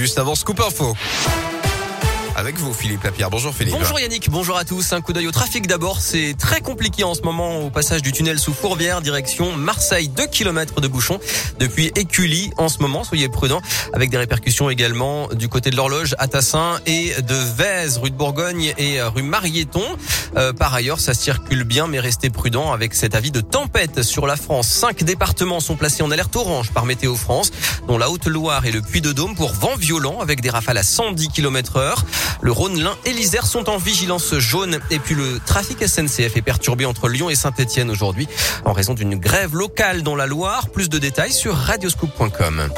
juste avant Scoop Info avec vous, Philippe Lapierre. Bonjour Philippe. Bonjour Yannick, bonjour à tous. Un coup d'œil au trafic d'abord. C'est très compliqué en ce moment au passage du tunnel sous Fourvière, direction Marseille. 2 km de bouchons depuis Écully en ce moment. Soyez prudents. Avec des répercussions également du côté de l'horloge à Tassin et de Vèze, rue de Bourgogne et rue Marieton. Euh, par ailleurs, ça circule bien, mais restez prudents avec cet avis de tempête sur la France. Cinq départements sont placés en alerte orange par Météo France, dont la Haute-Loire et le Puy-de-Dôme pour vent violent avec des rafales à 110 km heure. Le Rhône, l'Ain et l'Isère sont en vigilance jaune. Et puis le trafic SNCF est perturbé entre Lyon et Saint-Etienne aujourd'hui en raison d'une grève locale dans la Loire. Plus de détails sur radioscoop.com.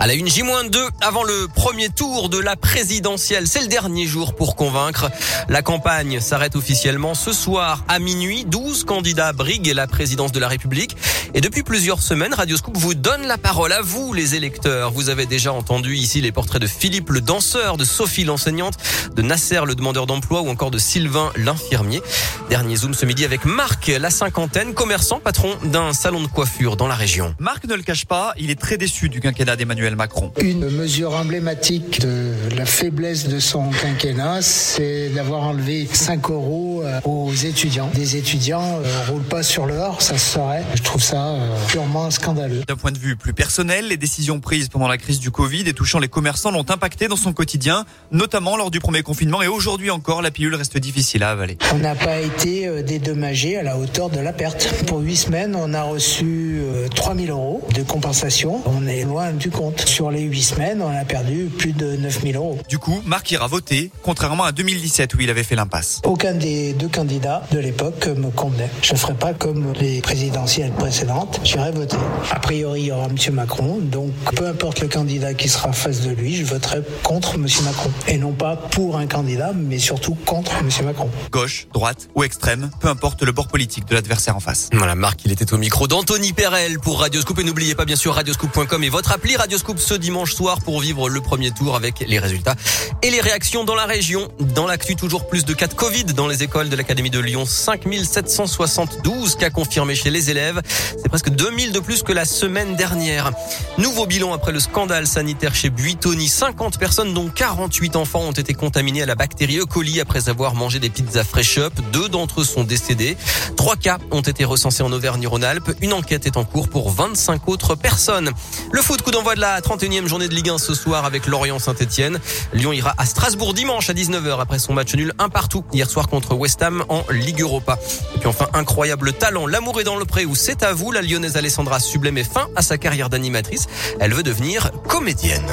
À la une J-2 avant le premier tour de la présidentielle. C'est le dernier jour pour convaincre. La campagne s'arrête officiellement ce soir à minuit. 12 candidats briguent la présidence de la République. Et depuis plusieurs semaines, Radioscoop vous donne la parole à vous, les électeurs. Vous avez déjà entendu ici les portraits de Philippe le danseur, de Sophie l'enseignante, de Nasser le demandeur d'emploi ou encore de Sylvain l'infirmier. Dernier zoom ce midi avec Marc, la cinquantaine, commerçant, patron d'un salon de coiffure dans la région. Marc ne le cache pas, il est très déçu du quinquennat d'Emmanuel Macron. Une mesure emblématique de la faiblesse de son quinquennat, c'est d'avoir enlevé 5 euros euh, aux étudiants. Des étudiants ne euh, roulent pas sur l'or, ça se saurait. Je trouve ça euh, purement scandaleux. D'un point de vue plus personnel, les décisions prises pendant la crise du Covid et touchant les commerçants l'ont impacté dans son quotidien, notamment lors du premier confinement et aujourd'hui encore, la pilule reste difficile à avaler. On n'a pas été dédommagé à la hauteur de la perte. Pour 8 semaines, on a reçu 3000 euros de compensation. On est loin du compte. Sur les huit semaines, on a perdu plus de 9000 euros. Du coup, Marc ira voter, contrairement à 2017 où il avait fait l'impasse. Aucun des deux candidats de l'époque me convenait. Je ne ferai pas comme les présidentielles précédentes. J'irai voter. A priori, il y aura M. Macron. Donc, peu importe le candidat qui sera face de lui, je voterai contre M. Macron. Et non pas pour un candidat, mais surtout contre M. Macron. Gauche, droite ou extrême, peu importe le bord politique de l'adversaire en face. Voilà, Marc, il était au micro d'Anthony Perel pour Radioscoop. Et n'oubliez pas, bien sûr, radioscoop.com et votre appli Radioscoop ce dimanche soir pour vivre le premier tour avec les résultats et les réactions dans la région. Dans l'actu, toujours plus de cas de Covid dans les écoles de l'Académie de Lyon. 5772 cas confirmés chez les élèves. C'est presque 2000 de plus que la semaine dernière. Nouveau bilan après le scandale sanitaire chez Buitoni. 50 personnes dont 48 enfants ont été contaminés à la bactérie E. coli après avoir mangé des pizzas fresh up. Deux d'entre eux sont décédés. Trois cas ont été recensés en Auvergne-Rhône-Alpes. Une enquête est en cours pour 25 autres personnes. Le foot coup d'envoi de la 31e journée de Ligue 1 ce soir avec Lorient Saint-Etienne. Lyon ira à Strasbourg dimanche à 19h après son match nul un partout hier soir contre West Ham en Ligue Europa. Et puis enfin, incroyable talent, l'amour est dans le pré où c'est à vous. La lyonnaise Alessandra Sublé met fin à sa carrière d'animatrice. Elle veut devenir comédienne.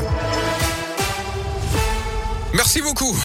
Merci beaucoup.